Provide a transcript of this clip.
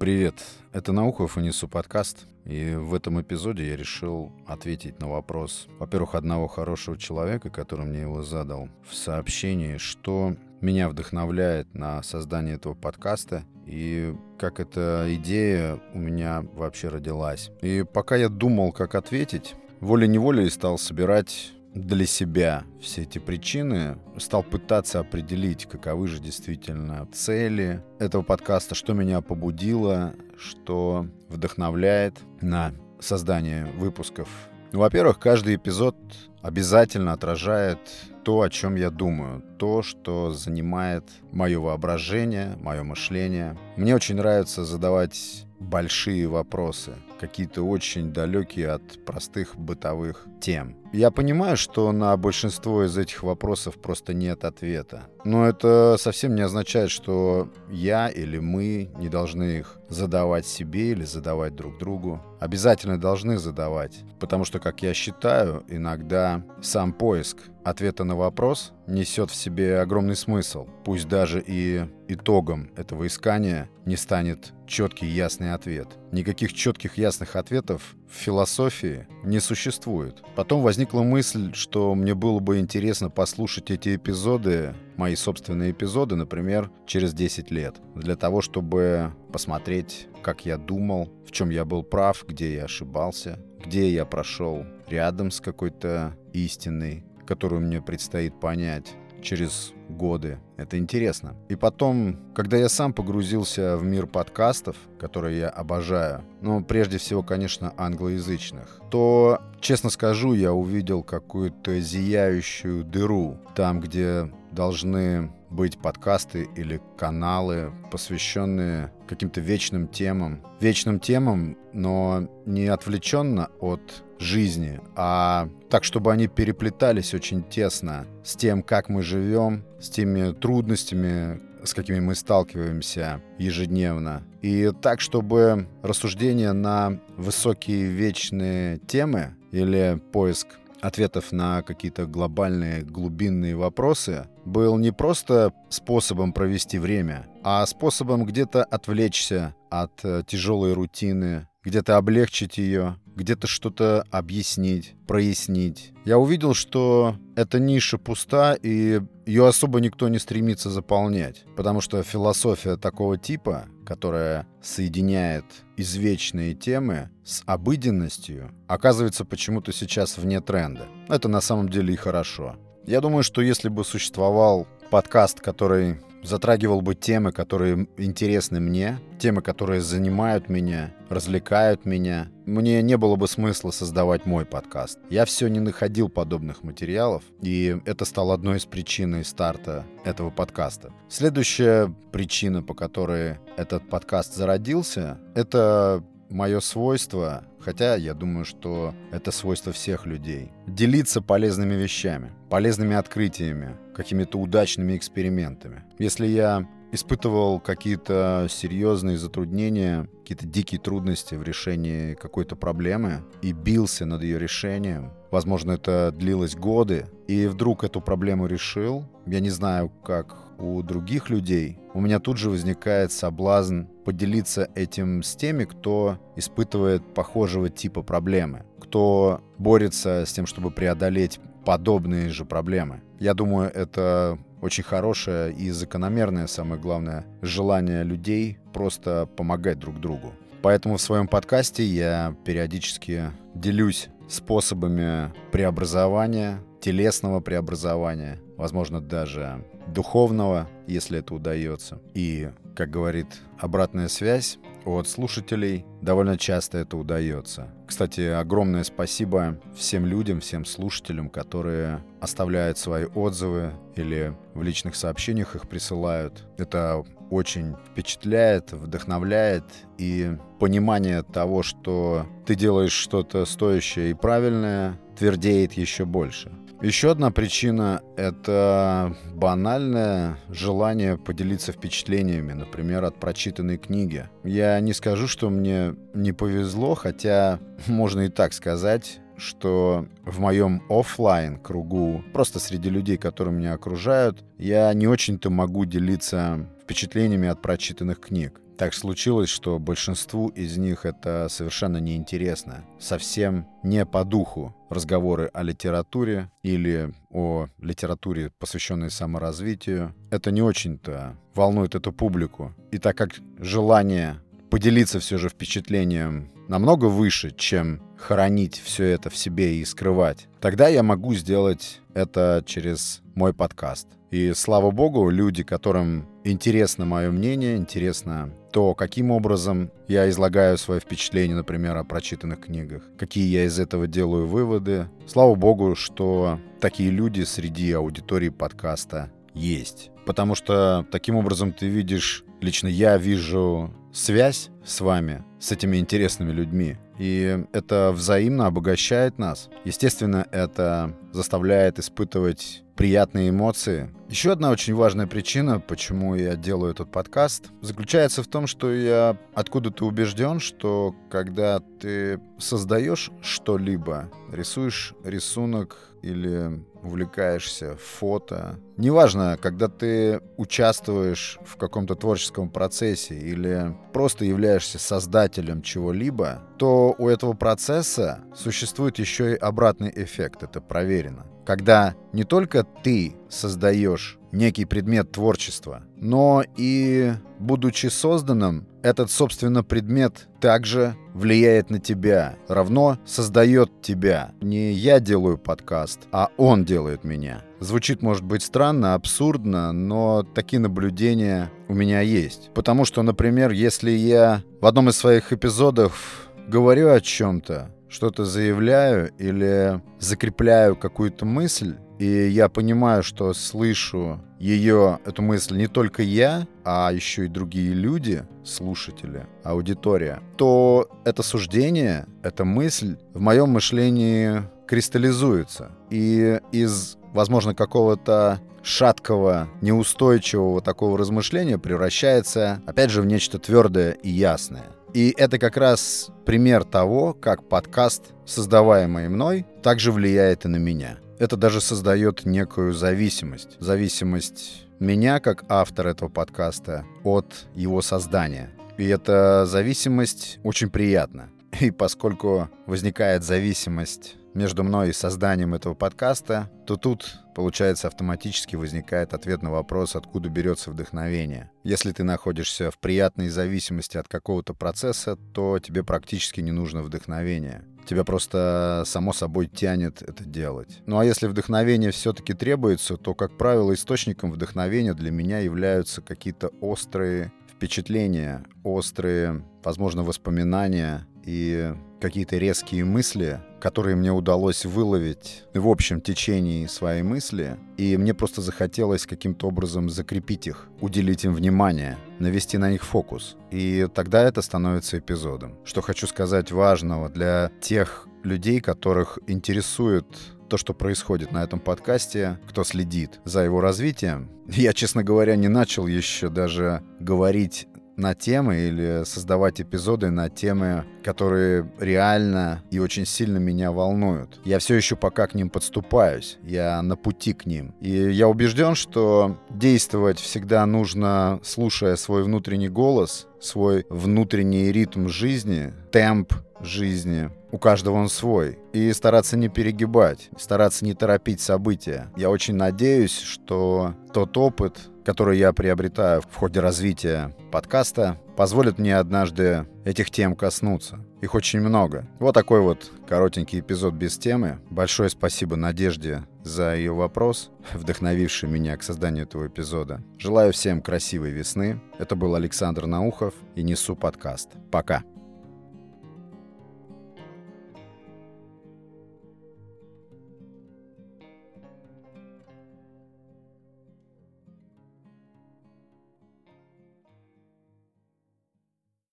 Привет, это Наухов и Несу подкаст. И в этом эпизоде я решил ответить на вопрос, во-первых, одного хорошего человека, который мне его задал, в сообщении, что меня вдохновляет на создание этого подкаста и как эта идея у меня вообще родилась. И пока я думал, как ответить, волей-неволей стал собирать для себя все эти причины, стал пытаться определить, каковы же действительно цели этого подкаста, что меня побудило, что вдохновляет на создание выпусков. Во-первых, каждый эпизод обязательно отражает то, о чем я думаю, то, что занимает мое воображение, мое мышление. Мне очень нравится задавать большие вопросы, какие-то очень далекие от простых бытовых тем. Я понимаю, что на большинство из этих вопросов просто нет ответа. Но это совсем не означает, что я или мы не должны их задавать себе или задавать друг другу. Обязательно должны задавать, потому что, как я считаю, иногда сам поиск ответа на вопрос несет в себе огромный смысл. Пусть даже и итогом этого искания не станет четкий ясный ответ. Никаких четких ясных ответов в философии не существует. Потом возникла мысль, что мне было бы интересно послушать эти эпизоды, мои собственные эпизоды, например, через 10 лет, для того, чтобы посмотреть, как я думал, в чем я был прав, где я ошибался, где я прошел рядом с какой-то истиной, которую мне предстоит понять через годы. Это интересно. И потом, когда я сам погрузился в мир подкастов, которые я обожаю, но прежде всего, конечно, англоязычных, то, честно скажу, я увидел какую-то зияющую дыру там, где должны быть подкасты или каналы, посвященные каким-то вечным темам. Вечным темам, но не отвлеченно от жизни, а так, чтобы они переплетались очень тесно с тем, как мы живем, с теми трудностями, с какими мы сталкиваемся ежедневно. И так, чтобы рассуждения на высокие вечные темы или поиск ответов на какие-то глобальные глубинные вопросы был не просто способом провести время, а способом где-то отвлечься от э, тяжелой рутины, где-то облегчить ее, где-то что-то объяснить, прояснить. Я увидел, что эта ниша пуста, и ее особо никто не стремится заполнять. Потому что философия такого типа, которая соединяет извечные темы с обыденностью, оказывается почему-то сейчас вне тренда. Это на самом деле и хорошо. Я думаю, что если бы существовал подкаст, который затрагивал бы темы, которые интересны мне, темы, которые занимают меня, развлекают меня. Мне не было бы смысла создавать мой подкаст. Я все не находил подобных материалов, и это стало одной из причин старта этого подкаста. Следующая причина, по которой этот подкаст зародился, это мое свойство, хотя я думаю, что это свойство всех людей, делиться полезными вещами, полезными открытиями, какими-то удачными экспериментами. Если я испытывал какие-то серьезные затруднения, какие-то дикие трудности в решении какой-то проблемы и бился над ее решением. Возможно, это длилось годы, и вдруг эту проблему решил. Я не знаю, как у других людей, у меня тут же возникает соблазн поделиться этим с теми, кто испытывает похожего типа проблемы, кто борется с тем, чтобы преодолеть подобные же проблемы. Я думаю, это очень хорошее и закономерное, самое главное, желание людей просто помогать друг другу. Поэтому в своем подкасте я периодически делюсь способами преобразования, телесного преобразования, возможно, даже духовного, если это удается. И, как говорит обратная связь от слушателей, довольно часто это удается. Кстати, огромное спасибо всем людям, всем слушателям, которые оставляют свои отзывы или в личных сообщениях их присылают. Это очень впечатляет, вдохновляет, и понимание того, что ты делаешь что-то стоящее и правильное, твердеет еще больше. Еще одна причина — это банальное желание поделиться впечатлениями, например, от прочитанной книги. Я не скажу, что мне не повезло, хотя можно и так сказать, что в моем офлайн кругу, просто среди людей, которые меня окружают, я не очень-то могу делиться впечатлениями от прочитанных книг. Так случилось, что большинству из них это совершенно неинтересно, совсем не по духу разговоры о литературе или о литературе, посвященной саморазвитию. Это не очень-то волнует эту публику. И так как желание поделиться все же впечатлением намного выше, чем хоронить все это в себе и скрывать, тогда я могу сделать это через мой подкаст. И слава богу, люди, которым интересно мое мнение, интересно то, каким образом я излагаю свои впечатления, например, о прочитанных книгах, какие я из этого делаю выводы. Слава богу, что такие люди среди аудитории подкаста есть. Потому что таким образом ты видишь, лично я вижу связь с вами, с этими интересными людьми. И это взаимно обогащает нас. Естественно, это заставляет испытывать приятные эмоции. Еще одна очень важная причина, почему я делаю этот подкаст, заключается в том, что я откуда-то убежден, что когда ты создаешь что-либо, рисуешь рисунок или увлекаешься фото, неважно, когда ты участвуешь в каком-то творческом процессе или просто являешься создателем чего-либо, то у этого процесса существует еще и обратный эффект, это проверено. Когда не только ты создаешь некий предмет творчества, но и, будучи созданным, этот, собственно, предмет также влияет на тебя, равно создает тебя. Не я делаю подкаст, а он делает меня. Звучит, может быть, странно, абсурдно, но такие наблюдения у меня есть. Потому что, например, если я в одном из своих эпизодов говорю о чем-то, что-то заявляю или закрепляю какую-то мысль, и я понимаю, что слышу ее, эту мысль не только я, а еще и другие люди, слушатели, аудитория, то это суждение, эта мысль в моем мышлении кристаллизуется. И из, возможно, какого-то шаткого, неустойчивого такого размышления превращается, опять же, в нечто твердое и ясное. И это как раз пример того, как подкаст, создаваемый мной, также влияет и на меня. Это даже создает некую зависимость. Зависимость меня, как автор этого подкаста, от его создания. И эта зависимость очень приятна. И поскольку возникает зависимость между мной и созданием этого подкаста, то тут, получается, автоматически возникает ответ на вопрос, откуда берется вдохновение. Если ты находишься в приятной зависимости от какого-то процесса, то тебе практически не нужно вдохновение. Тебя просто само собой тянет это делать. Ну а если вдохновение все-таки требуется, то, как правило, источником вдохновения для меня являются какие-то острые впечатления, острые, возможно, воспоминания и какие-то резкие мысли, которые мне удалось выловить в общем течении своей мысли, и мне просто захотелось каким-то образом закрепить их, уделить им внимание, навести на них фокус. И тогда это становится эпизодом. Что хочу сказать важного для тех людей, которых интересует то, что происходит на этом подкасте, кто следит за его развитием. Я, честно говоря, не начал еще даже говорить на темы или создавать эпизоды на темы, которые реально и очень сильно меня волнуют. Я все еще пока к ним подступаюсь, я на пути к ним. И я убежден, что действовать всегда нужно, слушая свой внутренний голос, свой внутренний ритм жизни, темп жизни. У каждого он свой. И стараться не перегибать, стараться не торопить события. Я очень надеюсь, что тот опыт, который я приобретаю в ходе развития подкаста, позволит мне однажды этих тем коснуться. Их очень много. Вот такой вот коротенький эпизод без темы. Большое спасибо Надежде за ее вопрос, вдохновивший меня к созданию этого эпизода. Желаю всем красивой весны. Это был Александр Наухов и Несу подкаст. Пока.